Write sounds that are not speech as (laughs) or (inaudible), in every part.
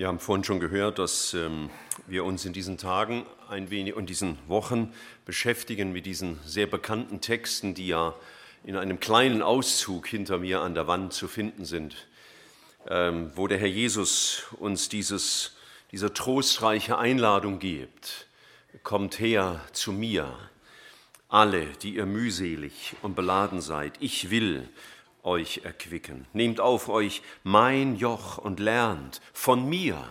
Wir haben vorhin schon gehört, dass ähm, wir uns in diesen Tagen ein wenig und diesen Wochen beschäftigen mit diesen sehr bekannten Texten, die ja in einem kleinen Auszug hinter mir an der Wand zu finden sind, ähm, wo der Herr Jesus uns dieses, diese trostreiche Einladung gibt. Kommt her zu mir, alle, die ihr mühselig und beladen seid. Ich will euch erquicken. Nehmt auf euch mein Joch und lernt von mir,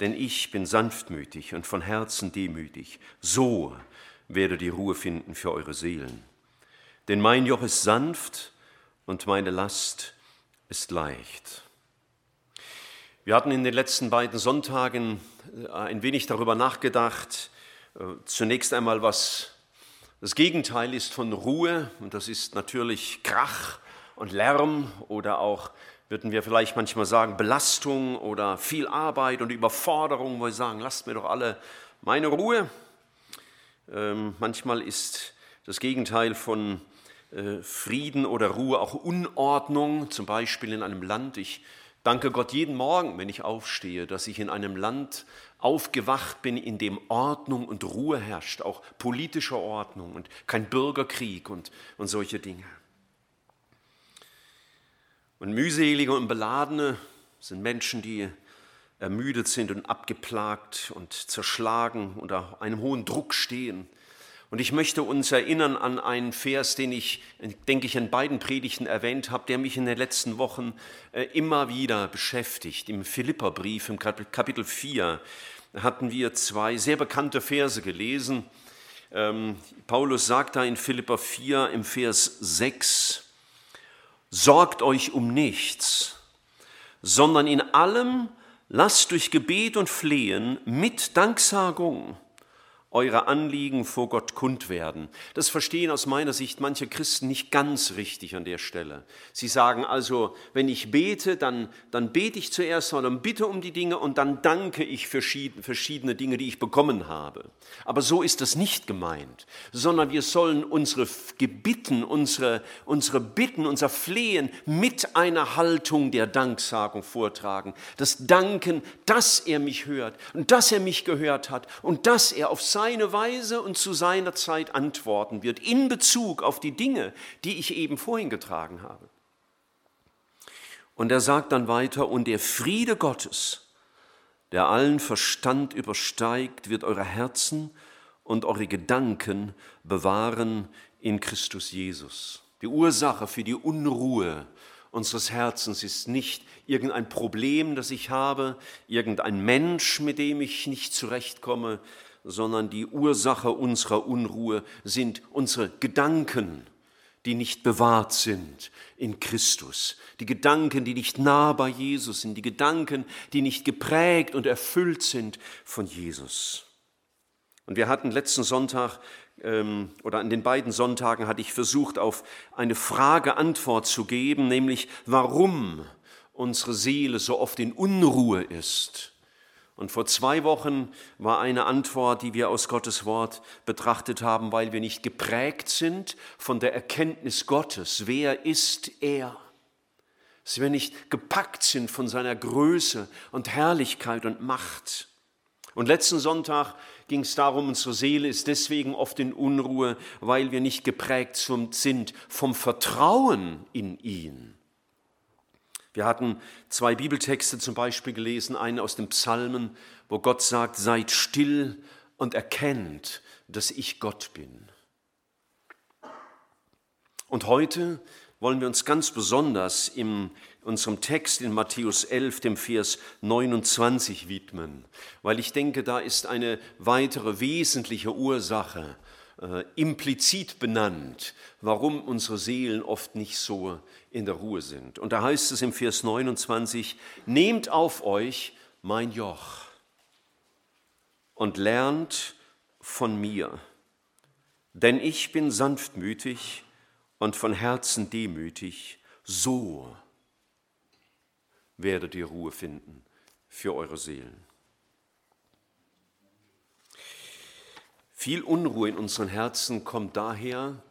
denn ich bin sanftmütig und von Herzen demütig. So werdet ihr Ruhe finden für eure Seelen. Denn mein Joch ist sanft und meine Last ist leicht. Wir hatten in den letzten beiden Sonntagen äh, ein wenig darüber nachgedacht, äh, zunächst einmal, was das Gegenteil ist von Ruhe, und das ist natürlich Krach und Lärm oder auch, würden wir vielleicht manchmal sagen, Belastung oder viel Arbeit und Überforderung, wo wir sagen, lasst mir doch alle meine Ruhe. Ähm, manchmal ist das Gegenteil von äh, Frieden oder Ruhe auch Unordnung, zum Beispiel in einem Land. Ich danke Gott jeden Morgen, wenn ich aufstehe, dass ich in einem Land aufgewacht bin, in dem Ordnung und Ruhe herrscht, auch politische Ordnung und kein Bürgerkrieg und, und solche Dinge. Und mühselige und beladene sind Menschen, die ermüdet sind und abgeplagt und zerschlagen, unter einem hohen Druck stehen. Und ich möchte uns erinnern an einen Vers, den ich, denke ich, in beiden Predigten erwähnt habe, der mich in den letzten Wochen äh, immer wieder beschäftigt. Im Philipperbrief, im Kapitel 4, hatten wir zwei sehr bekannte Verse gelesen. Ähm, Paulus sagt da in Philipper 4 im Vers 6, sorgt euch um nichts, sondern in allem lasst durch Gebet und Flehen mit Danksagung eure Anliegen vor Gott kund werden. Das verstehen aus meiner Sicht manche Christen nicht ganz richtig an der Stelle. Sie sagen also, wenn ich bete, dann, dann bete ich zuerst, sondern bitte um die Dinge und dann danke ich für verschiedene Dinge, die ich bekommen habe. Aber so ist das nicht gemeint, sondern wir sollen unsere Gebitten, unsere, unsere Bitten, unser Flehen mit einer Haltung der Danksagung vortragen. Das Danken, dass er mich hört und dass er mich gehört hat und dass er auf seine Weise und zu seiner Zeit antworten wird in Bezug auf die Dinge, die ich eben vorhin getragen habe. Und er sagt dann weiter, und der Friede Gottes, der allen Verstand übersteigt, wird eure Herzen und eure Gedanken bewahren in Christus Jesus. Die Ursache für die Unruhe unseres Herzens ist nicht irgendein Problem, das ich habe, irgendein Mensch, mit dem ich nicht zurechtkomme, sondern die Ursache unserer Unruhe sind unsere Gedanken, die nicht bewahrt sind in Christus, die Gedanken, die nicht nah bei Jesus sind, die Gedanken, die nicht geprägt und erfüllt sind von Jesus. Und wir hatten letzten Sonntag ähm, oder an den beiden Sonntagen hatte ich versucht, auf eine Frage Antwort zu geben, nämlich warum unsere Seele so oft in Unruhe ist und vor zwei Wochen war eine Antwort, die wir aus Gottes Wort betrachtet haben, weil wir nicht geprägt sind von der Erkenntnis Gottes. Wer ist er? Dass wir nicht gepackt sind von seiner Größe und Herrlichkeit und Macht. Und letzten Sonntag ging es darum, unsere Seele ist deswegen oft in Unruhe, weil wir nicht geprägt sind vom Vertrauen in ihn. Wir hatten zwei Bibeltexte zum Beispiel gelesen, einen aus den Psalmen, wo Gott sagt, seid still und erkennt, dass ich Gott bin. Und heute wollen wir uns ganz besonders in unserem Text in Matthäus 11, dem Vers 29 widmen, weil ich denke, da ist eine weitere wesentliche Ursache äh, implizit benannt, warum unsere Seelen oft nicht so in der Ruhe sind. Und da heißt es im Vers 29, nehmt auf euch mein Joch und lernt von mir, denn ich bin sanftmütig und von Herzen demütig, so werdet ihr Ruhe finden für eure Seelen. Viel Unruhe in unseren Herzen kommt daher,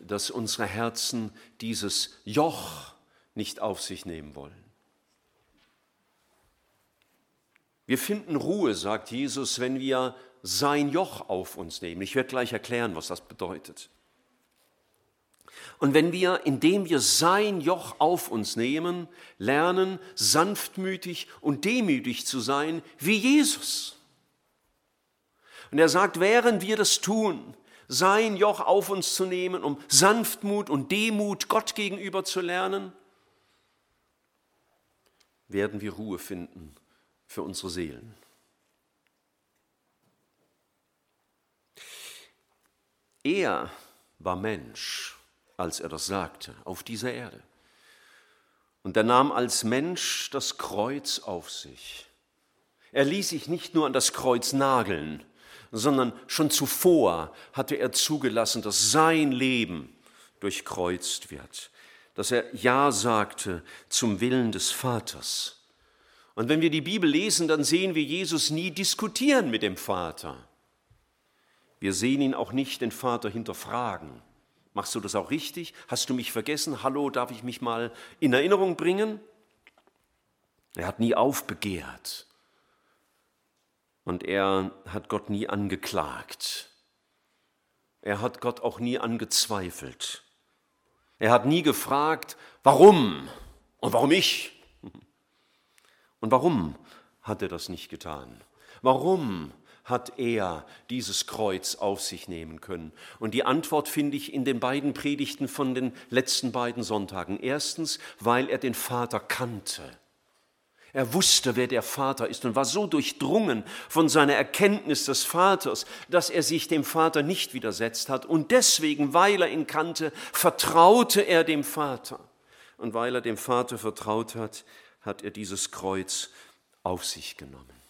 dass unsere Herzen dieses Joch nicht auf sich nehmen wollen. Wir finden Ruhe, sagt Jesus, wenn wir sein Joch auf uns nehmen. Ich werde gleich erklären, was das bedeutet. Und wenn wir, indem wir sein Joch auf uns nehmen, lernen, sanftmütig und demütig zu sein wie Jesus. Und er sagt, während wir das tun, sein Joch auf uns zu nehmen, um Sanftmut und Demut Gott gegenüber zu lernen, werden wir Ruhe finden für unsere Seelen. Er war Mensch, als er das sagte, auf dieser Erde. Und er nahm als Mensch das Kreuz auf sich. Er ließ sich nicht nur an das Kreuz nageln, sondern schon zuvor hatte er zugelassen, dass sein Leben durchkreuzt wird, dass er Ja sagte zum Willen des Vaters. Und wenn wir die Bibel lesen, dann sehen wir Jesus nie diskutieren mit dem Vater. Wir sehen ihn auch nicht den Vater hinterfragen. Machst du das auch richtig? Hast du mich vergessen? Hallo, darf ich mich mal in Erinnerung bringen? Er hat nie aufbegehrt. Und er hat Gott nie angeklagt. Er hat Gott auch nie angezweifelt. Er hat nie gefragt, warum und warum ich. (laughs) Und warum hat er das nicht getan? Warum hat er dieses Kreuz auf sich nehmen können? Und die Antwort finde ich in den beiden Predigten von den letzten beiden Sonntagen. Erstens, weil er den Vater kannte. Er wusste, wer der Vater ist und war so durchdrungen von seiner Erkenntnis des Vaters, dass er sich dem Vater nicht widersetzt hat. Und deswegen, weil er ihn kannte, vertraute er dem Vater. Und weil er dem Vater vertraut hat, hat er dieses Kreuz auf sich genommen.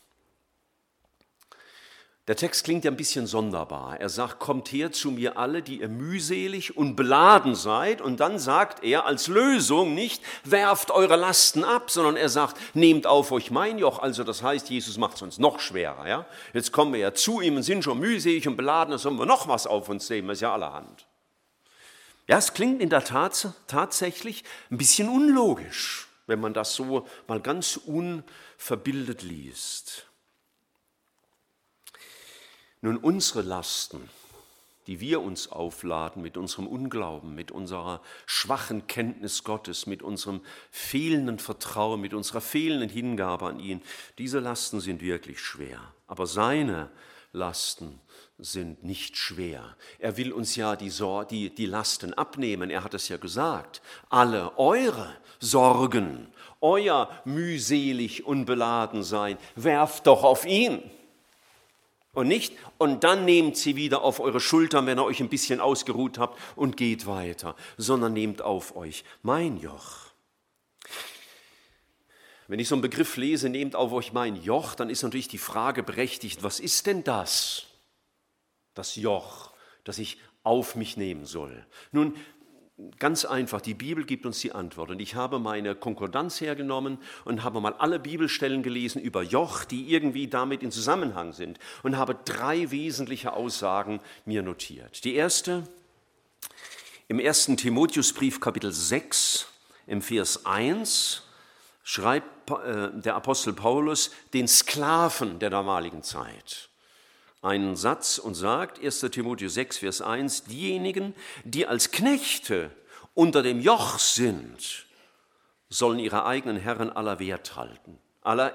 Der Text klingt ja ein bisschen sonderbar. Er sagt, kommt her zu mir alle, die ihr mühselig und beladen seid. Und dann sagt er als Lösung nicht, werft eure Lasten ab, sondern er sagt, nehmt auf euch mein Joch. Also das heißt, Jesus macht es uns noch schwerer. Ja? Jetzt kommen wir ja zu ihm und sind schon mühselig und beladen, dann sollen wir noch was auf uns nehmen, das ist ja allerhand. Ja, es klingt in der Tat tatsächlich ein bisschen unlogisch, wenn man das so mal ganz unverbildet liest. Nun, unsere Lasten, die wir uns aufladen mit unserem Unglauben, mit unserer schwachen Kenntnis Gottes, mit unserem fehlenden Vertrauen, mit unserer fehlenden Hingabe an ihn, diese Lasten sind wirklich schwer. Aber seine Lasten sind nicht schwer. Er will uns ja die, Sor die, die Lasten abnehmen. Er hat es ja gesagt. Alle eure Sorgen, euer mühselig und beladen sein, werft doch auf ihn. Und nicht, und dann nehmt sie wieder auf eure Schultern, wenn ihr euch ein bisschen ausgeruht habt und geht weiter, sondern nehmt auf euch mein Joch. Wenn ich so einen Begriff lese, nehmt auf euch mein Joch, dann ist natürlich die Frage berechtigt, was ist denn das? Das Joch, das ich auf mich nehmen soll. Nun, Ganz einfach, die Bibel gibt uns die Antwort. Und ich habe meine Konkordanz hergenommen und habe mal alle Bibelstellen gelesen über Joch, die irgendwie damit in Zusammenhang sind. Und habe drei wesentliche Aussagen mir notiert. Die erste, im ersten Timotheusbrief Kapitel 6, im Vers 1, schreibt äh, der Apostel Paulus den Sklaven der damaligen Zeit einen Satz und sagt, 1 Timotheus 6, Vers 1, diejenigen, die als Knechte unter dem Joch sind, sollen ihre eigenen Herren aller Wert halten, aller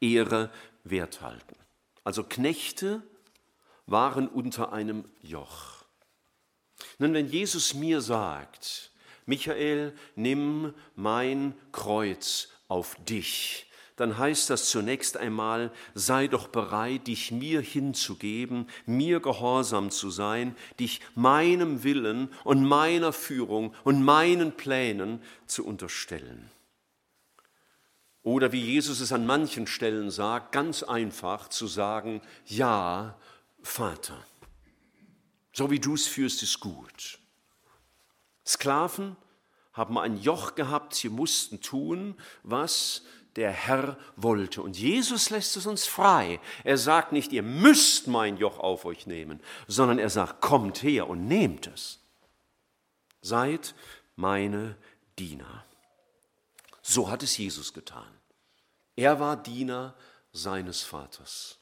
Ehre Wert halten. Also Knechte waren unter einem Joch. Nun, wenn Jesus mir sagt, Michael, nimm mein Kreuz auf dich, dann heißt das zunächst einmal, sei doch bereit, dich mir hinzugeben, mir gehorsam zu sein, dich meinem Willen und meiner Führung und meinen Plänen zu unterstellen. Oder wie Jesus es an manchen Stellen sagt, ganz einfach zu sagen, ja, Vater, so wie du es führst, ist gut. Sklaven haben ein Joch gehabt, sie mussten tun, was der Herr wollte. Und Jesus lässt es uns frei. Er sagt nicht, ihr müsst mein Joch auf euch nehmen, sondern er sagt, kommt her und nehmt es. Seid meine Diener. So hat es Jesus getan. Er war Diener seines Vaters.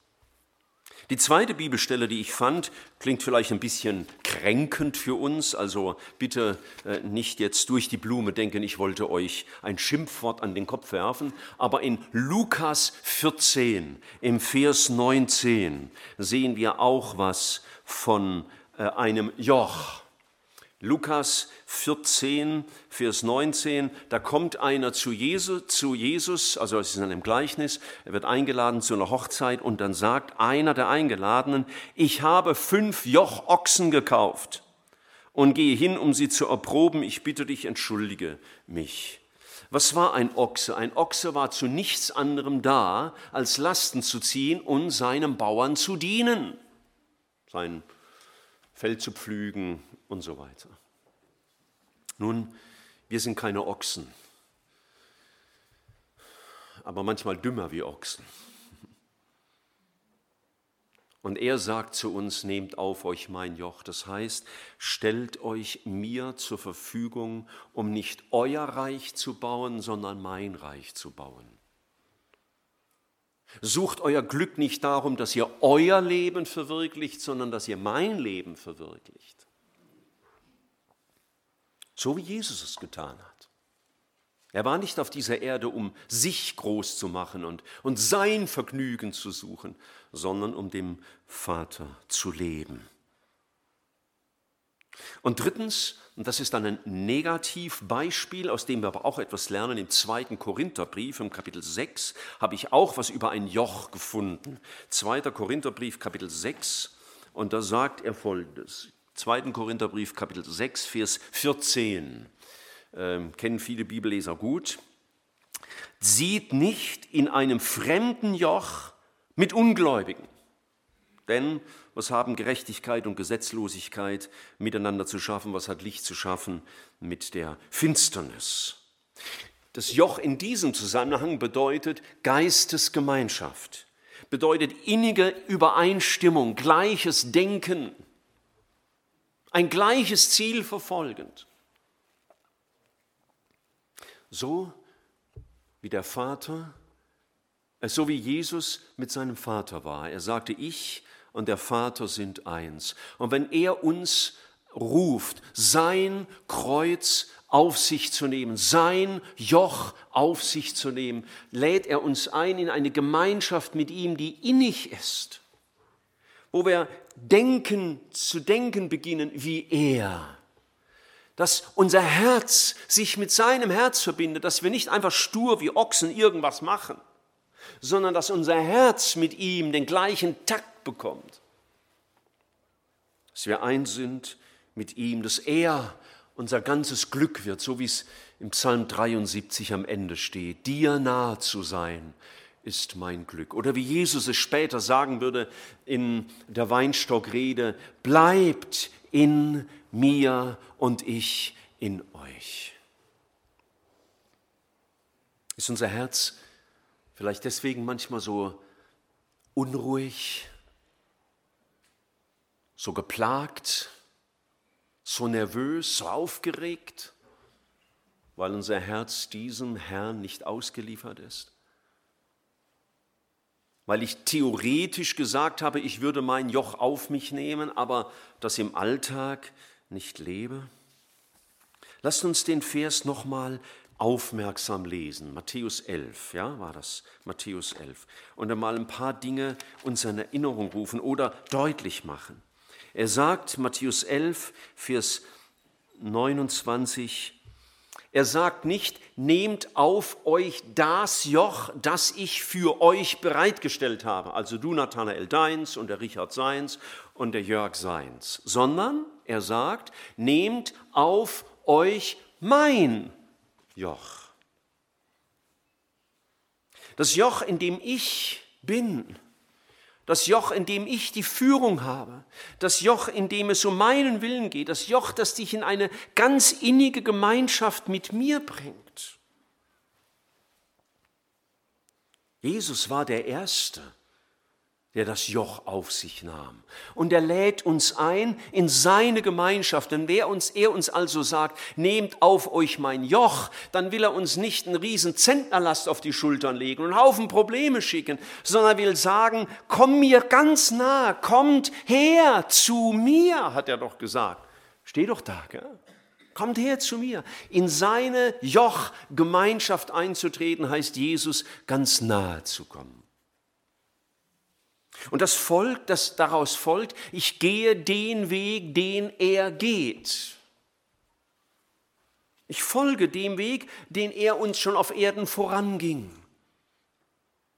Die zweite Bibelstelle, die ich fand, klingt vielleicht ein bisschen kränkend für uns, also bitte äh, nicht jetzt durch die Blume denken, ich wollte euch ein Schimpfwort an den Kopf werfen, aber in Lukas 14, im Vers 19, sehen wir auch was von äh, einem Joch. Lukas 14, Vers 19, da kommt einer zu Jesus, zu Jesus, also es ist in einem Gleichnis, er wird eingeladen zu einer Hochzeit und dann sagt einer der Eingeladenen, ich habe fünf Joch Ochsen gekauft und gehe hin, um sie zu erproben, ich bitte dich, entschuldige mich. Was war ein Ochse? Ein Ochse war zu nichts anderem da, als Lasten zu ziehen und seinem Bauern zu dienen, sein Feld zu pflügen, und so weiter. Nun, wir sind keine Ochsen, aber manchmal dümmer wie Ochsen. Und er sagt zu uns, nehmt auf euch mein Joch. Das heißt, stellt euch mir zur Verfügung, um nicht euer Reich zu bauen, sondern mein Reich zu bauen. Sucht euer Glück nicht darum, dass ihr euer Leben verwirklicht, sondern dass ihr mein Leben verwirklicht. So wie Jesus es getan hat. Er war nicht auf dieser Erde, um sich groß zu machen und, und sein Vergnügen zu suchen, sondern um dem Vater zu leben. Und drittens, und das ist dann ein Negativbeispiel, aus dem wir aber auch etwas lernen, im zweiten Korintherbrief, im Kapitel 6, habe ich auch was über ein Joch gefunden. Zweiter Korintherbrief, Kapitel 6, und da sagt er folgendes. 2. Korintherbrief, Kapitel 6, Vers 14. Ähm, kennen viele Bibelleser gut. Sieht nicht in einem fremden Joch mit Ungläubigen. Denn was haben Gerechtigkeit und Gesetzlosigkeit miteinander zu schaffen? Was hat Licht zu schaffen mit der Finsternis? Das Joch in diesem Zusammenhang bedeutet Geistesgemeinschaft, bedeutet innige Übereinstimmung, gleiches Denken, ein gleiches Ziel verfolgend. So wie der Vater, äh, so wie Jesus mit seinem Vater war. Er sagte, ich und der Vater sind eins. Und wenn er uns ruft, sein Kreuz auf sich zu nehmen, sein Joch auf sich zu nehmen, lädt er uns ein in eine Gemeinschaft mit ihm, die innig ist, wo wir denken, zu denken beginnen wie er. Dass unser Herz sich mit seinem Herz verbindet, dass wir nicht einfach stur wie Ochsen irgendwas machen, sondern dass unser Herz mit ihm den gleichen Takt bekommt. Dass wir eins sind mit ihm, dass er unser ganzes Glück wird, so wie es im Psalm 73 am Ende steht, dir nahe zu sein, ist mein Glück. Oder wie Jesus es später sagen würde in der Weinstockrede, bleibt in mir und ich in euch. Ist unser Herz vielleicht deswegen manchmal so unruhig, so geplagt, so nervös, so aufgeregt, weil unser Herz diesem Herrn nicht ausgeliefert ist? Weil ich theoretisch gesagt habe, ich würde mein Joch auf mich nehmen, aber das im Alltag nicht lebe? Lasst uns den Vers nochmal aufmerksam lesen. Matthäus 11, ja, war das? Matthäus 11. Und einmal ein paar Dinge uns in Erinnerung rufen oder deutlich machen. Er sagt, Matthäus 11, Vers 29, er sagt nicht, nehmt auf euch das Joch, das ich für euch bereitgestellt habe. Also du, Nathanael, deins und der Richard seins und der Jörg seins. Sondern er sagt, nehmt auf euch mein Joch. Das Joch, in dem ich bin, das Joch, in dem ich die Führung habe, das Joch, in dem es um meinen Willen geht, das Joch, das dich in eine ganz innige Gemeinschaft mit mir bringt. Jesus war der Erste, der das Joch auf sich nahm. Und er lädt uns ein in seine Gemeinschaft. Denn wer uns, er uns also sagt, nehmt auf euch mein Joch, dann will er uns nicht einen riesen Zentnerlast auf die Schultern legen und einen Haufen Probleme schicken, sondern will sagen, komm mir ganz nah, kommt her zu mir, hat er doch gesagt. Steh doch da, gell? Kommt her zu mir. In seine Jochgemeinschaft einzutreten, heißt Jesus ganz nahe zu kommen. Und das folgt, das daraus folgt, ich gehe den Weg, den er geht. Ich folge dem Weg, den er uns schon auf Erden voranging,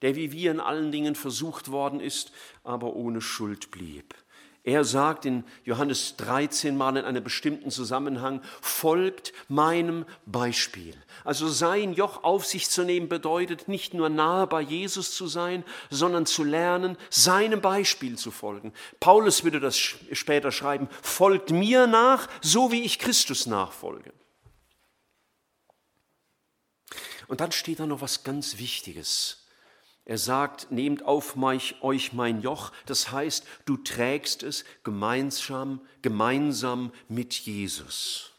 der wie wir in allen Dingen versucht worden ist, aber ohne Schuld blieb. Er sagt in Johannes 13 mal in einem bestimmten Zusammenhang, folgt meinem Beispiel. Also sein Joch auf sich zu nehmen bedeutet nicht nur nahe bei Jesus zu sein, sondern zu lernen, seinem Beispiel zu folgen. Paulus würde das später schreiben, folgt mir nach, so wie ich Christus nachfolge. Und dann steht da noch was ganz Wichtiges. Er sagt, nehmt auf euch mein Joch, das heißt, du trägst es gemeinsam, gemeinsam mit Jesus.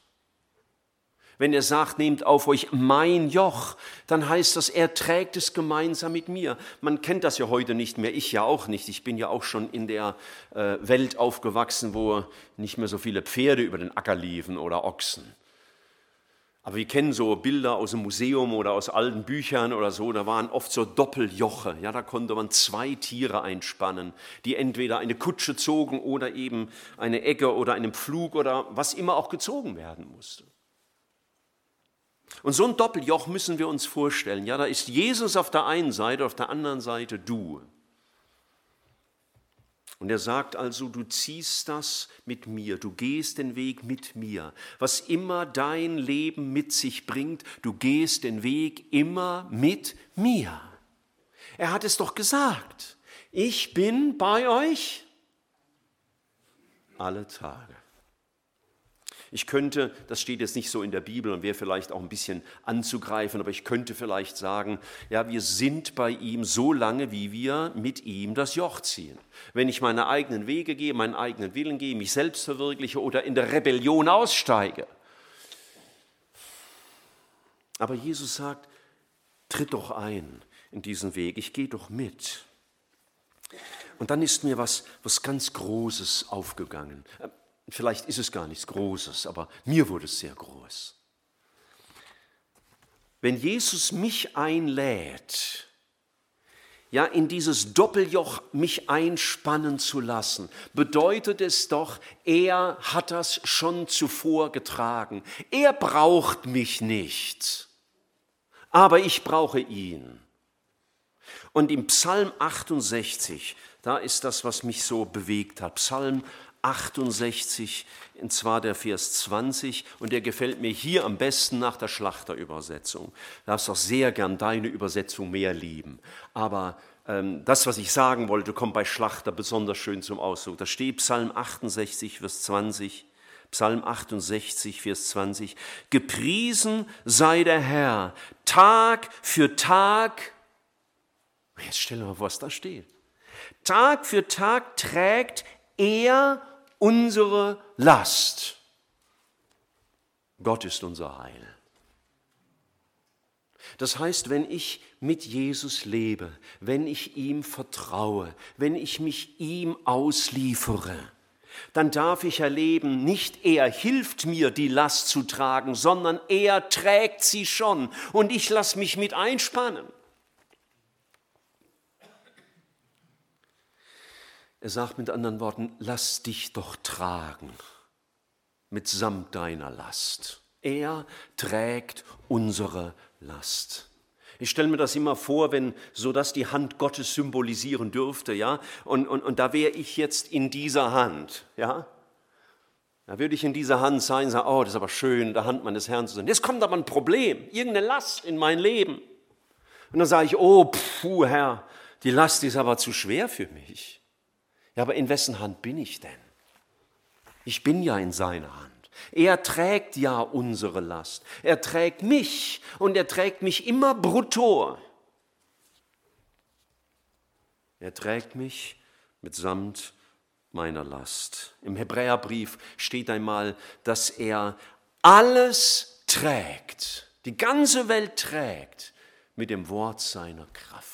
Wenn er sagt, nehmt auf euch mein Joch, dann heißt das, er trägt es gemeinsam mit mir. Man kennt das ja heute nicht mehr, ich ja auch nicht. Ich bin ja auch schon in der äh, Welt aufgewachsen, wo nicht mehr so viele Pferde über den Acker liefen oder Ochsen. Aber wir kennen so Bilder aus dem Museum oder aus alten Büchern oder so, da waren oft so Doppeljoche. Ja, da konnte man zwei Tiere einspannen, die entweder eine Kutsche zogen oder eben eine Egge oder einen Pflug oder was immer auch gezogen werden musste. Und so ein Doppeljoch müssen wir uns vorstellen. Ja, da ist Jesus auf der einen Seite, auf der anderen Seite du. Und er sagt also, du ziehst das mit mir, du gehst den Weg mit mir. Was immer dein Leben mit sich bringt, du gehst den Weg immer mit mir. Er hat es doch gesagt, ich bin bei euch alle Tage. Ich könnte, das steht jetzt nicht so in der Bibel und wäre vielleicht auch ein bisschen anzugreifen, aber ich könnte vielleicht sagen, ja, wir sind bei ihm so lange, wie wir mit ihm das Joch ziehen. Wenn ich meine eigenen Wege gehe, meinen eigenen Willen gehe, mich selbst verwirkliche oder in der Rebellion aussteige. Aber Jesus sagt, tritt doch ein in diesen Weg, ich gehe doch mit. Und dann ist mir was, was ganz Großes aufgegangen. Vielleicht ist es gar nichts Großes, aber mir wurde es sehr groß. Wenn Jesus mich einlädt, ja, in dieses Doppeljoch mich einspannen zu lassen, bedeutet es doch, er hat das schon zuvor getragen. Er braucht mich nicht, aber ich brauche ihn. Und im Psalm 68, da ist das, was mich so bewegt hat. Psalm 68, und zwar der Vers 20, und der gefällt mir hier am besten nach der Schlachterübersetzung. Du darfst auch sehr gern deine Übersetzung mehr lieben. Aber ähm, das, was ich sagen wollte, kommt bei Schlachter besonders schön zum Ausdruck. Da steht Psalm 68, Vers 20. Psalm 68, Vers 20. Gepriesen sei der Herr, Tag für Tag. Jetzt stell dir mal vor, was da steht. Tag für Tag trägt er unsere Last. Gott ist unser Heil. Das heißt, wenn ich mit Jesus lebe, wenn ich ihm vertraue, wenn ich mich ihm ausliefere, dann darf ich erleben, nicht er hilft mir, die Last zu tragen, sondern er trägt sie schon und ich lasse mich mit einspannen. Er sagt mit anderen Worten, lass dich doch tragen mitsamt deiner Last. Er trägt unsere Last. Ich stelle mir das immer vor, wenn so das die Hand Gottes symbolisieren dürfte, ja, und, und, und da wäre ich jetzt in dieser Hand, ja. Da würde ich in dieser Hand sein und sagen, oh, das ist aber schön, der Hand meines Herrn zu sein. Jetzt kommt aber ein Problem, irgendeine Last in mein Leben. Und dann sage ich, oh, puh, Herr, die Last ist aber zu schwer für mich. Ja, aber in wessen Hand bin ich denn? Ich bin ja in seiner Hand. Er trägt ja unsere Last. Er trägt mich und er trägt mich immer brutto. Er trägt mich mitsamt meiner Last. Im Hebräerbrief steht einmal, dass er alles trägt, die ganze Welt trägt mit dem Wort seiner Kraft.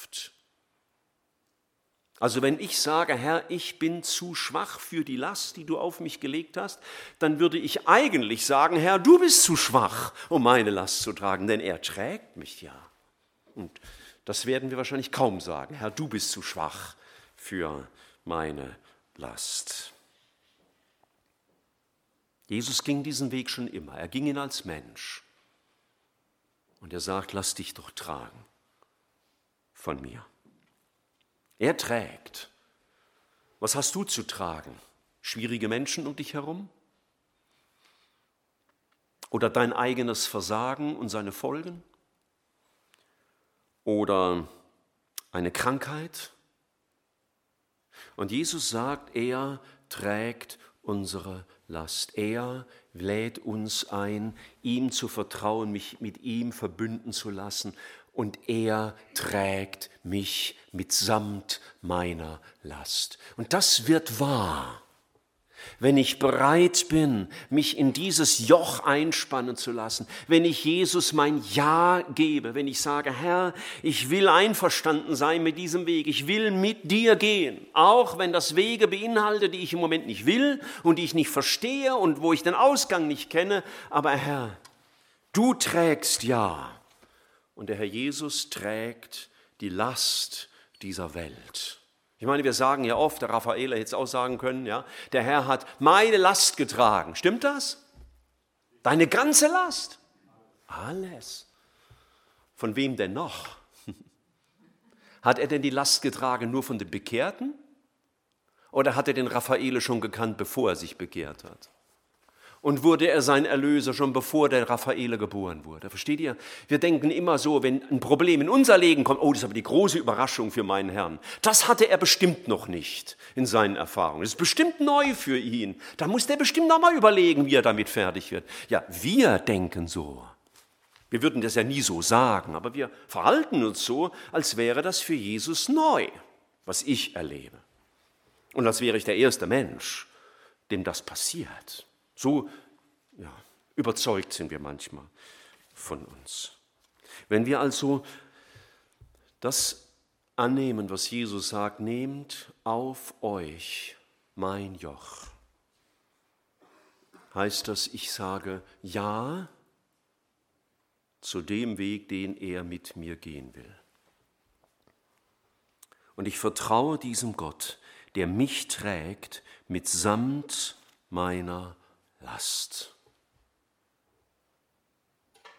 Also wenn ich sage, Herr, ich bin zu schwach für die Last, die du auf mich gelegt hast, dann würde ich eigentlich sagen, Herr, du bist zu schwach, um meine Last zu tragen, denn er trägt mich ja. Und das werden wir wahrscheinlich kaum sagen, Herr, du bist zu schwach für meine Last. Jesus ging diesen Weg schon immer, er ging ihn als Mensch. Und er sagt, lass dich doch tragen von mir. Er trägt. Was hast du zu tragen? Schwierige Menschen um dich herum? Oder dein eigenes Versagen und seine Folgen? Oder eine Krankheit? Und Jesus sagt, er trägt unsere Last. Er lädt uns ein, ihm zu vertrauen, mich mit ihm verbünden zu lassen und er trägt mich mitsamt meiner Last. Und das wird wahr, wenn ich bereit bin, mich in dieses Joch einspannen zu lassen, wenn ich Jesus mein Ja gebe, wenn ich sage, Herr, ich will einverstanden sein mit diesem Weg, ich will mit dir gehen, auch wenn das Wege beinhaltet, die ich im Moment nicht will und die ich nicht verstehe und wo ich den Ausgang nicht kenne, aber Herr, du trägst Ja und der Herr Jesus trägt die Last dieser Welt. Ich meine, wir sagen ja oft, der Raffaele hätte es auch sagen können, ja, der Herr hat meine Last getragen. Stimmt das? Deine ganze Last? Alles. Von wem denn noch? (laughs) Hat er denn die Last getragen nur von den Bekehrten? Oder hat er den Raffaele schon gekannt, bevor er sich bekehrt hat? Und wurde er sein Erlöser schon bevor der Raffaele geboren wurde. Versteht ihr? Wir denken immer so, wenn ein Problem in unser Leben kommt, oh, das ist aber die große Überraschung für meinen Herrn. Das hatte er bestimmt noch nicht in seinen Erfahrungen. Das ist bestimmt neu für ihn. Da muss der bestimmt noch mal überlegen, wie er damit fertig wird. Ja, wir denken so. Wir würden das ja nie so sagen, aber wir verhalten uns so, als wäre das für Jesus neu, was ich erlebe. Und als wäre ich der erste Mensch, dem das passiert. So ja, überzeugt sind wir manchmal von uns. Wenn wir also das annehmen, was Jesus sagt, nehmt auf euch mein Joch, heißt das, ich sage Ja zu dem Weg, den er mit mir gehen will. Und ich vertraue diesem Gott, der mich trägt mitsamt meiner Last.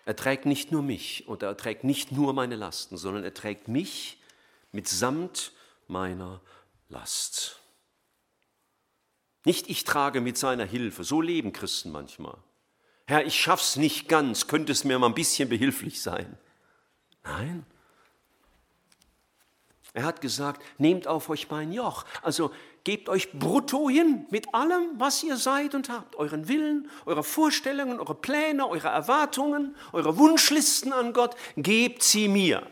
Er trägt nicht nur mich oder er trägt nicht nur meine Lasten, sondern er trägt mich mitsamt meiner Last. Nicht ich trage mit seiner Hilfe, so leben Christen manchmal. Herr, ich schaff's nicht ganz, könnte es mir mal ein bisschen behilflich sein. Nein. Er hat gesagt, nehmt auf euch mein Joch. Also gebt euch brutto hin mit allem, was ihr seid und habt. Euren Willen, eure Vorstellungen, eure Pläne, eure Erwartungen, eure Wunschlisten an Gott, gebt sie mir.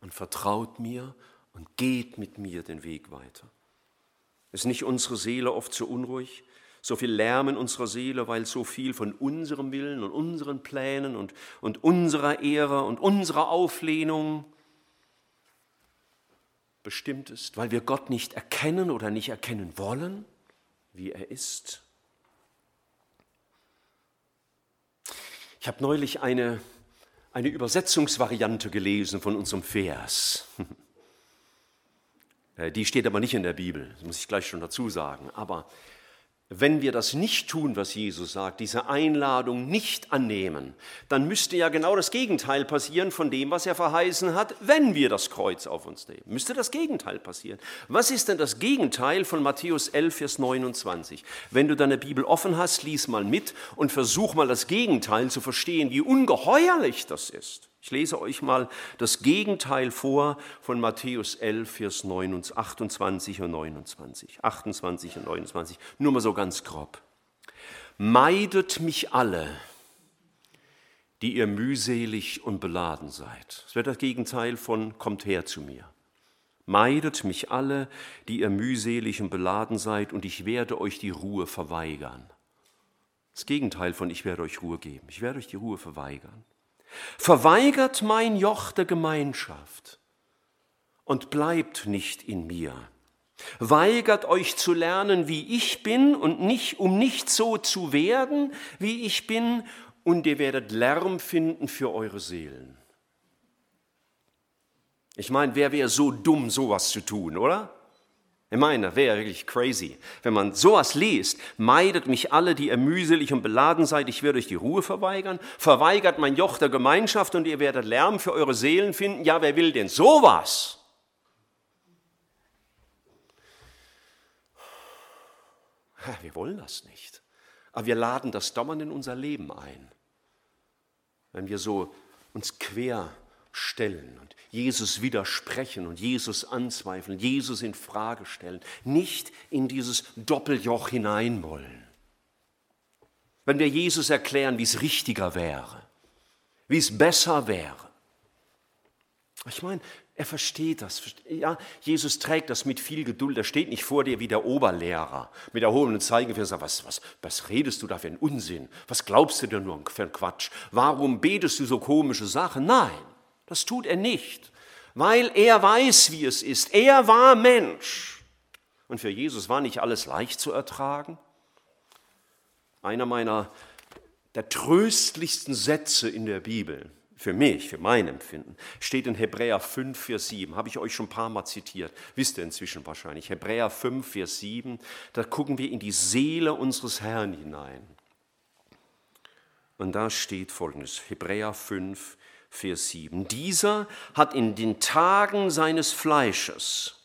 Und vertraut mir und geht mit mir den Weg weiter. Ist nicht unsere Seele oft so unruhig? So viel Lärm in unserer Seele, weil so viel von unserem Willen und unseren Plänen und, und unserer Ehre und unserer Auflehnung bestimmt ist, weil wir Gott nicht erkennen oder nicht erkennen wollen, wie er ist. Ich habe neulich eine, eine Übersetzungsvariante gelesen von unserem Vers. (laughs) Äh, die steht aber nicht in der Bibel, das muss ich gleich schon dazu sagen. Aber wenn wir das nicht tun, was Jesus sagt, diese Einladung nicht annehmen, dann müsste ja genau das Gegenteil passieren von dem, was er verheißen hat, wenn wir das Kreuz auf uns nehmen. Müsste das Gegenteil passieren. Was ist denn das Gegenteil von Matthäus 11, Vers 29? Wenn du deine Bibel offen hast, lies mal mit und versuch mal das Gegenteil zu verstehen, wie ungeheuerlich das ist. Ich lese euch mal das Gegenteil vor von Matthäus 11, Vers 28 und 29. 28 und 29, nur mal so ganz grob. Meidet mich alle, die ihr mühselig und beladen seid. Das wäre das Gegenteil von kommt her zu mir. Meidet mich alle, die ihr mühselig und beladen seid, und ich werde euch die Ruhe verweigern. Das Gegenteil von ich werde euch Ruhe geben. Ich werde euch die Ruhe verweigern. Verweigert mein Joch der Gemeinschaft und bleibt nicht in mir. Weigert euch zu lernen, wie ich bin und nicht, um nicht so zu werden, wie ich bin, und ihr werdet Lärm finden für eure Seelen. Ich meine, wer wäre so dumm, sowas zu tun, oder? Ich meine, das wäre wirklich crazy. Wenn man sowas liest, meidet mich alle, die ihr mühselig und beladen seid, ich werde euch die Ruhe verweigern, verweigert mein Joch der Gemeinschaft und ihr werdet Lärm für eure Seelen finden. Ja, wer will denn sowas? Wir wollen das nicht. Aber wir laden das dauernd in unser Leben ein. Wenn wir so uns quer stellen und Jesus widersprechen und Jesus anzweifeln, Jesus in Frage stellen, nicht in dieses Doppeljoch hinein wollen. Wenn wir Jesus erklären, wie es richtiger wäre, wie es besser wäre. Ich meine, er versteht das. Ja, Jesus trägt das mit viel Geduld. Er steht nicht vor dir wie der Oberlehrer mit erhobenem Zeigefinger was, was, was redest du da für einen Unsinn? Was glaubst du denn nur für einen Quatsch? Warum betest du so komische Sachen? Nein, das tut er nicht, weil er weiß, wie es ist. Er war Mensch. Und für Jesus war nicht alles leicht zu ertragen. Einer meiner der tröstlichsten Sätze in der Bibel für mich, für mein Empfinden, steht in Hebräer 5, Vers 7. Habe ich euch schon ein paar Mal zitiert. Wisst ihr inzwischen wahrscheinlich. Hebräer 5, Vers 7. Da gucken wir in die Seele unseres Herrn hinein. Und da steht folgendes. Hebräer 5, Vers 7. Dieser hat in den Tagen seines Fleisches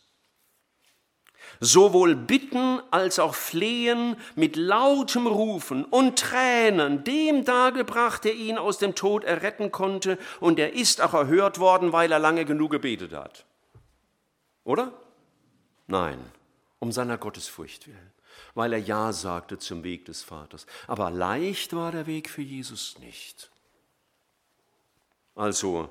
sowohl Bitten als auch Flehen mit lautem Rufen und Tränen dem dargebracht, der ihn aus dem Tod erretten konnte, und er ist auch erhört worden, weil er lange genug gebetet hat. Oder? Nein, um seiner Gottesfurcht willen, weil er Ja sagte zum Weg des Vaters. Aber leicht war der Weg für Jesus nicht. Also,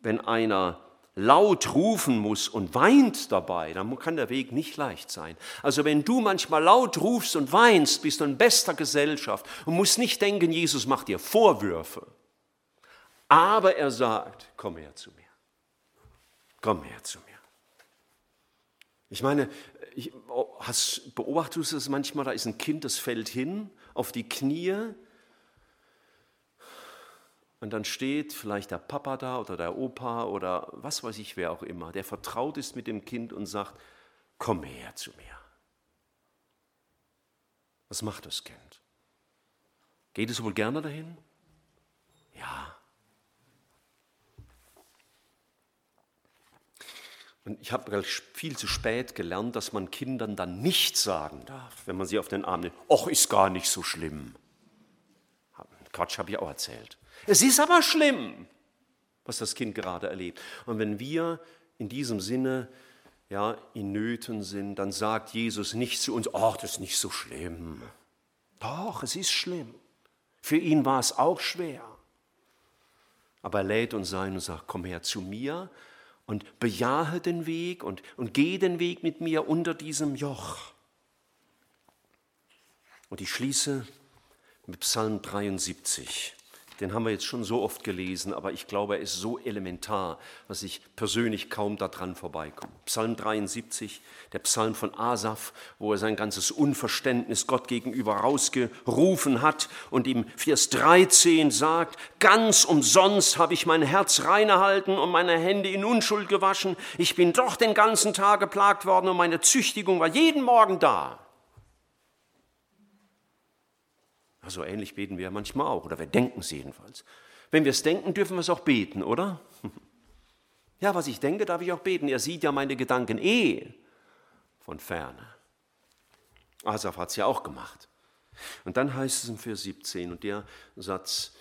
wenn einer laut rufen muss und weint dabei, dann kann der Weg nicht leicht sein. Also wenn du manchmal laut rufst und weinst, bist du in bester Gesellschaft und musst nicht denken, Jesus macht dir Vorwürfe. Aber er sagt, komm her zu mir. Komm her zu mir. Ich meine, ich, oh, hast, beobachtest du es manchmal, da ist ein Kind, das fällt hin auf die Knie und dann steht vielleicht der Papa da oder der Opa oder was weiß ich, wer auch immer, der vertraut ist mit dem Kind und sagt, komm her zu mir. Was macht das Kind? Geht es wohl gerne dahin? Ja. Und ich habe viel zu spät gelernt, dass man Kindern dann nicht sagen darf, wenn man sie auf den Arm nimmt, ach, ist gar nicht so schlimm. Quatsch habe ich auch erzählt. Es ist aber schlimm, was das Kind gerade erlebt. Und wenn wir in diesem Sinne ja, in Nöten sind, dann sagt Jesus nicht zu uns, ach, das ist nicht so schlimm. Doch, es ist schlimm. Für ihn war es auch schwer. Aber er lädt uns ein und sagt, komm her zu mir und bejahe den Weg und, und geh den Weg mit mir unter diesem Joch. Und ich schließe mit Psalm 73. Den haben wir jetzt schon so oft gelesen, aber ich glaube, er ist so elementar, dass ich persönlich kaum daran vorbeikomme. Psalm 73, der Psalm von Asaf, wo er sein ganzes Unverständnis Gott gegenüber rausgerufen hat und ihm Vers 13 sagt, ganz umsonst habe ich mein Herz reingehalten und meine Hände in Unschuld gewaschen. Ich bin doch den ganzen Tag geplagt worden und meine Züchtigung war jeden Morgen da. Also ähnlich beten wir manchmal auch, oder wir denken es jedenfalls. Wenn wir es denken, dürfen wir es auch beten, oder? (laughs) Ja, was ich denke, darf ich auch beten. Er sieht ja meine Gedanken eh von ferne. Asaf hat es ja auch gemacht. Und dann heißt es im Vers 17, und der Satz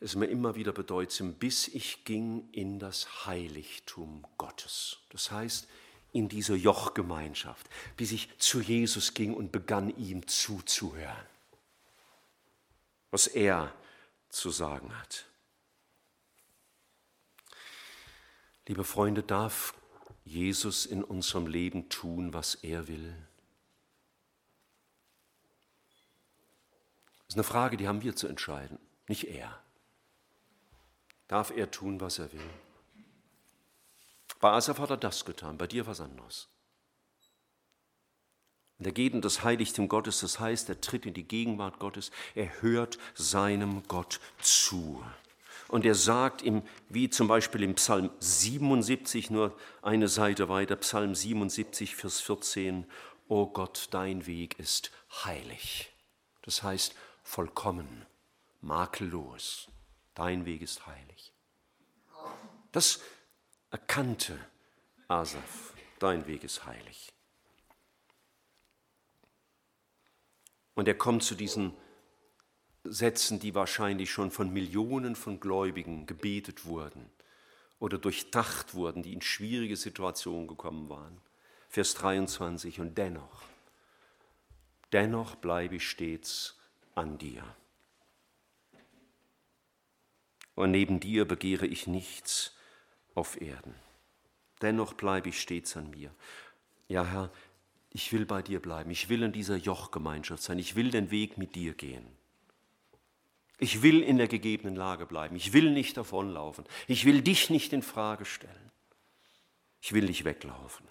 ist mir immer wieder bedeutsam, bis ich ging in das Heiligtum Gottes. Das heißt, in diese Jochgemeinschaft, bis ich zu Jesus ging und begann ihm zuzuhören was er zu sagen hat. Liebe Freunde, darf Jesus in unserem Leben tun, was er will? Das ist eine Frage, die haben wir zu entscheiden, nicht er. Darf er tun, was er will? Bei Asaf hat er das getan, bei dir was anderes. Und er geht in das Heiligtum Gottes, das heißt, er tritt in die Gegenwart Gottes, er hört seinem Gott zu. Und er sagt ihm, wie zum Beispiel im Psalm 77, nur eine Seite weiter, Psalm 77, Vers 14, O Gott, dein Weg ist heilig. Das heißt vollkommen, makellos. Dein Weg ist heilig. Das erkannte Asaf, dein Weg ist heilig. Und er kommt zu diesen Sätzen, die wahrscheinlich schon von Millionen von Gläubigen gebetet wurden oder durchdacht wurden, die in schwierige Situationen gekommen waren. Vers 23, und dennoch, dennoch bleibe ich stets an dir. Und neben dir begehre ich nichts auf Erden. Dennoch bleibe ich stets an mir. Ja, Herr, ich will bei dir bleiben. Ich will in dieser Jochgemeinschaft sein. Ich will den Weg mit dir gehen. Ich will in der gegebenen Lage bleiben. Ich will nicht davonlaufen. Ich will dich nicht in Frage stellen. Ich will nicht weglaufen.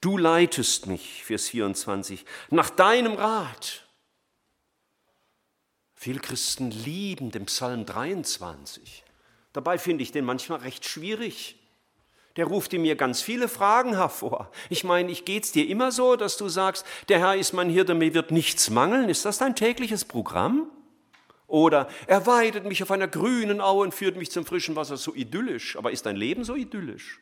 Du leitest mich, Vers 24, nach deinem Rat. Viele Christen lieben den Psalm 23. Dabei finde ich den manchmal recht schwierig. Der ruft in mir ganz viele Fragen hervor. Ich meine, ich geht's dir immer so, dass du sagst, der Herr ist mein Hirte, mir wird nichts mangeln. Ist das dein tägliches Programm? Oder er weidet mich auf einer grünen Aue und führt mich zum frischen Wasser, so idyllisch. Aber ist dein Leben so idyllisch?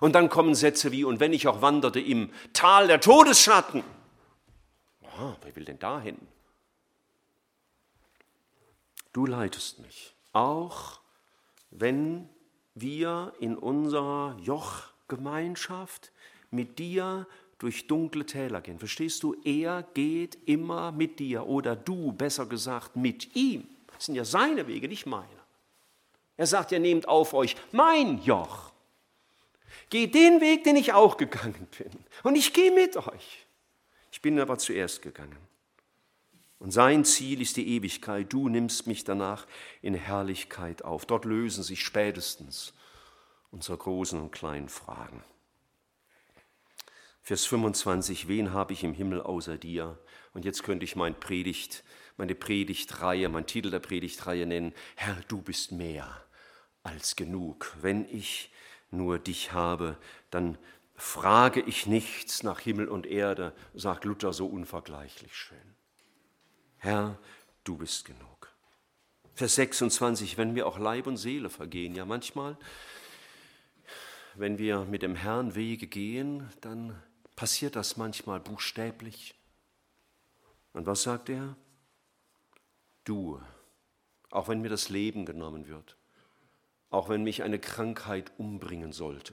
Und dann kommen Sätze wie, und wenn ich auch wanderte im Tal der Todesschatten. Oh, wer will denn dahin? Du leitest mich, auch wenn wir in unserer Jochgemeinschaft mit dir durch dunkle Täler gehen. Verstehst du? Er geht immer mit dir oder du, besser gesagt, mit ihm. Das sind ja seine Wege, nicht meine. Er sagt ja, nehmt auf euch mein Joch. Geht den Weg, den ich auch gegangen bin. Und ich gehe mit euch. Ich bin aber zuerst gegangen. Und sein Ziel ist die Ewigkeit. Du nimmst mich danach in Herrlichkeit auf. Dort lösen sich spätestens unsere großen und kleinen Fragen. Vers 25, wen habe ich im Himmel außer dir? Und jetzt könnte ich mein Predigt, meine Predigtreihe, mein Titel der Predigtreihe nennen, Herr, du bist mehr als genug. Wenn ich nur dich habe, dann frage ich nichts nach Himmel und Erde, sagt Luther so unvergleichlich schön. Herr, du bist genug. Vers 26, wenn wir auch Leib und Seele vergehen, ja manchmal, wenn wir mit dem Herrn Wege gehen, dann passiert das manchmal buchstäblich. Und was sagt er? Du, auch wenn mir das Leben genommen wird, auch wenn mich eine Krankheit umbringen sollte,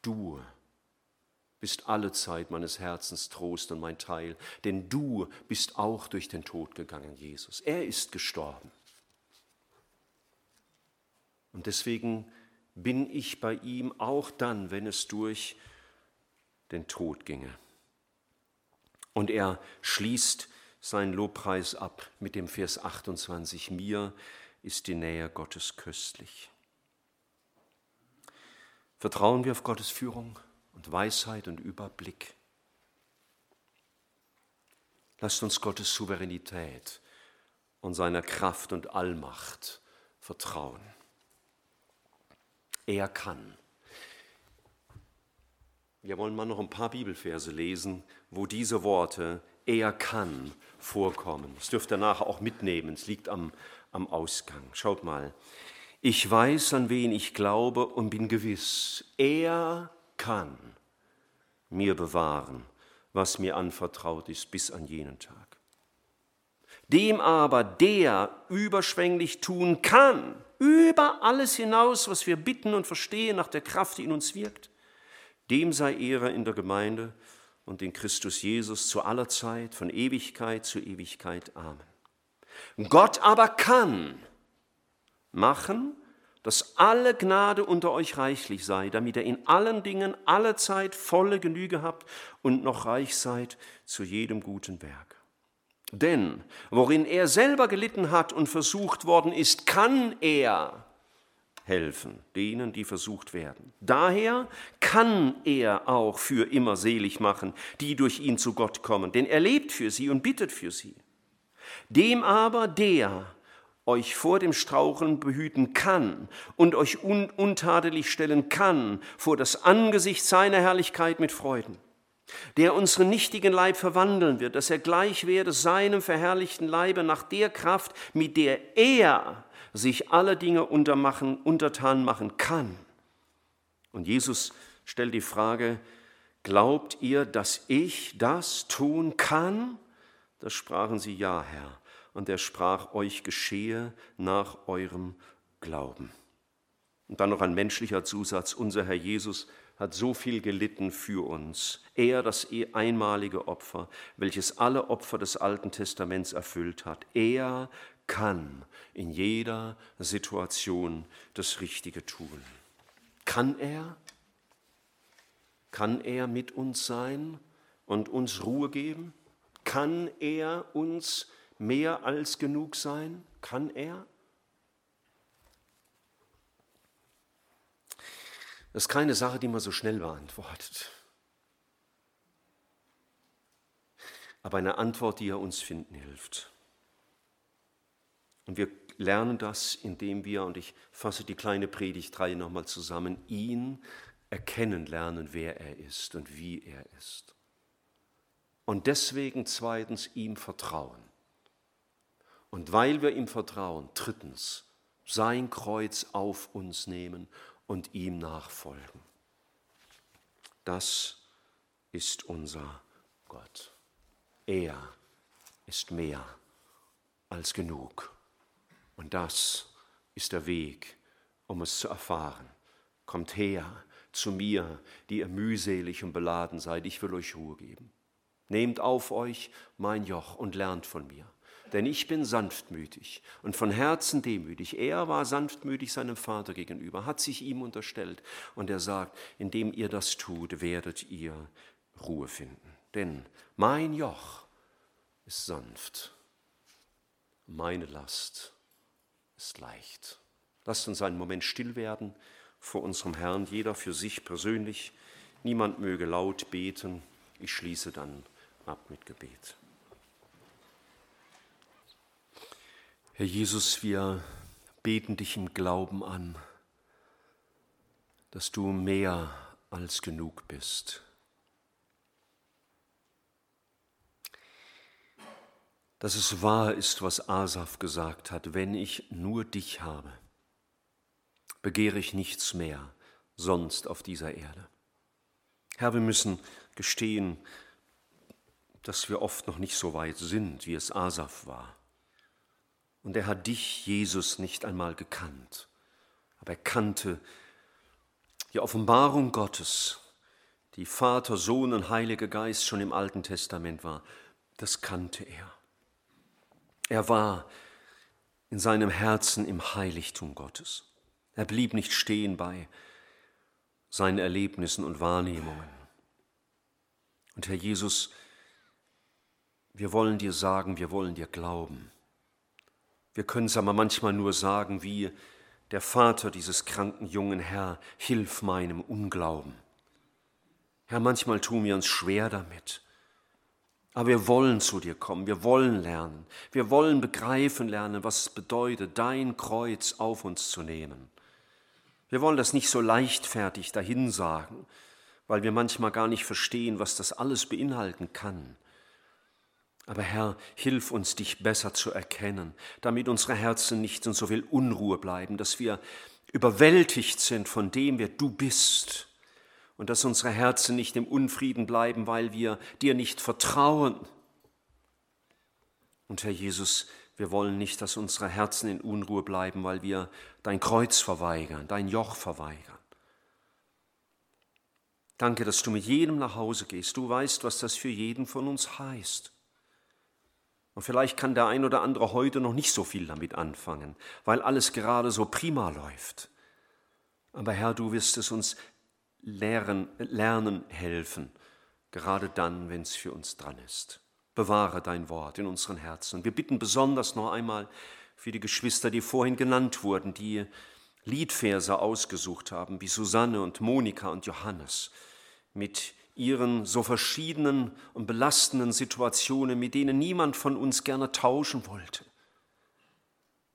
du bist alle Zeit meines Herzens Trost und mein Teil, denn du bist auch durch den Tod gegangen, Jesus. Er ist gestorben. Und deswegen bin ich bei ihm auch dann, wenn es durch den Tod ginge. Und er schließt seinen Lobpreis ab mit dem Vers 28, mir ist die Nähe Gottes köstlich. Vertrauen wir auf Gottes Führung und Weisheit und Überblick. Lasst uns Gottes Souveränität und seiner Kraft und Allmacht vertrauen. Er kann. Wir wollen mal noch ein paar Bibelverse lesen, wo diese Worte er kann vorkommen. Das dürft ihr nachher auch mitnehmen, es liegt am, am Ausgang. Schaut mal. Ich weiß, an wen ich glaube und bin gewiss, er kann mir bewahren, was mir anvertraut ist bis an jenen Tag. Dem aber, der überschwänglich tun kann, über alles hinaus, was wir bitten und verstehen, nach der Kraft, die in uns wirkt, dem sei Ehre in der Gemeinde und in Christus Jesus zu aller Zeit, von Ewigkeit zu Ewigkeit. Amen. Gott aber kann machen, dass alle Gnade unter euch reichlich sei, damit ihr in allen Dingen alle Zeit volle Genüge habt und noch reich seid zu jedem guten Werk. Denn worin er selber gelitten hat und versucht worden ist, kann er helfen, denen, die versucht werden. Daher kann er auch für immer selig machen, die durch ihn zu Gott kommen, denn er lebt für sie und bittet für sie. Dem aber, der euch vor dem Straucheln behüten kann und euch un untadelig stellen kann vor das Angesicht seiner Herrlichkeit mit Freuden, der unseren nichtigen Leib verwandeln wird, dass er gleich werde seinem verherrlichten Leibe nach der Kraft, mit der er sich alle Dinge untermachen, untertan machen kann. Und Jesus stellt die Frage, glaubt ihr, dass ich das tun kann? Da sprachen sie, ja, Herr. Und er sprach, euch geschehe nach eurem Glauben. Und dann noch ein menschlicher Zusatz, unser Herr Jesus hat so viel gelitten für uns. Er, das einmalige Opfer, welches alle Opfer des Alten Testaments erfüllt hat. Er kann in jeder Situation das Richtige tun. Kann er? Kann er mit uns sein und uns Ruhe geben? Kann er uns mehr als genug sein? Kann er? Das ist keine Sache, die man so schnell beantwortet. Aber eine Antwort, die er uns finden hilft. Und wir lernen das, indem wir, und ich fasse die kleine Predigtreihe nochmal zusammen, ihn erkennen lernen, wer er ist und wie er ist. Und deswegen zweitens ihm vertrauen. Und weil wir ihm vertrauen, drittens sein Kreuz auf uns nehmen und ihm nachfolgen. Das ist unser Gott. Er ist mehr als genug. Und das ist der Weg, um es zu erfahren. Kommt her zu mir, die ihr mühselig und beladen seid, ich will euch Ruhe geben. Nehmt auf euch mein Joch und lernt von mir denn ich bin sanftmütig und von Herzen demütig. Er war sanftmütig seinem Vater gegenüber, hat sich ihm unterstellt und er sagt, indem ihr das tut, werdet ihr Ruhe finden. Denn mein Joch ist sanft, meine Last ist leicht. Lasst uns einen Moment still werden vor unserem Herrn, jeder für sich persönlich. Niemand möge laut beten. Ich schließe dann ab mit Gebet. Herr Jesus, wir beten dich im Glauben an, dass du mehr als genug bist. Dass es wahr ist, was Asaf gesagt hat, wenn ich nur dich habe, begehre ich nichts mehr sonst auf dieser Erde. Herr, wir müssen gestehen, dass wir oft noch nicht so weit sind, wie es Asaf war. Und er hat dich, Jesus, nicht einmal gekannt, aber er kannte die Offenbarung Gottes, die Vater, Sohn und Heiliger Geist schon im Alten Testament war. Das kannte er. Er war in seinem Herzen im Heiligtum Gottes. Er blieb nicht stehen bei seinen Erlebnissen und Wahrnehmungen. Und Herr Jesus, wir wollen dir sagen, wir wollen dir glauben. Wir können es aber manchmal nur sagen, wie der Vater dieses kranken jungen Herr, hilf meinem Unglauben. Herr, manchmal tun wir uns schwer damit. Aber wir wollen zu dir kommen, wir wollen lernen, wir wollen begreifen lernen, was es bedeutet, dein Kreuz auf uns zu nehmen. Wir wollen das nicht so leichtfertig dahinsagen, weil wir manchmal gar nicht verstehen, was das alles beinhalten kann. Aber Herr, hilf uns, dich besser zu erkennen, damit unsere Herzen nicht in so viel Unruhe bleiben, dass wir überwältigt sind von dem, wer du bist, und dass unsere Herzen nicht im Unfrieden bleiben, weil wir dir nicht vertrauen. Und Herr Jesus, wir wollen nicht, dass unsere Herzen in Unruhe bleiben, weil wir dein Kreuz verweigern, dein Joch verweigern. Danke, dass du mit jedem nach Hause gehst. Du weißt, was das für jeden von uns heißt. Und vielleicht kann der ein oder andere heute noch nicht so viel damit anfangen, weil alles gerade so prima läuft. Aber Herr, du wirst es uns lehren, lernen helfen, gerade dann, wenn es für uns dran ist. Bewahre dein Wort in unseren Herzen. Wir bitten besonders noch einmal für die Geschwister, die vorhin genannt wurden, die Liedverse ausgesucht haben, wie Susanne und Monika und Johannes, mit ihren so verschiedenen und belastenden Situationen, mit denen niemand von uns gerne tauschen wollte.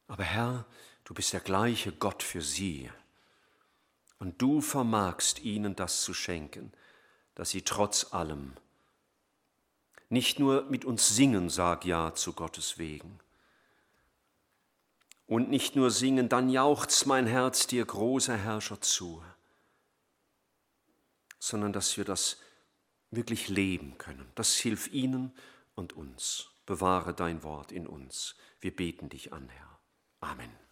Aber Herr, du bist der gleiche Gott für sie. Und du vermagst ihnen das zu schenken, dass sie trotz allem nicht nur mit uns singen, sag ja zu Gottes wegen. Und nicht nur singen, dann jauchzt mein Herz dir, großer Herrscher, zu, sondern dass wir das wirklich leben können. Das hilft ihnen und uns. Bewahre dein Wort in uns. Wir beten dich an, Herr. Amen.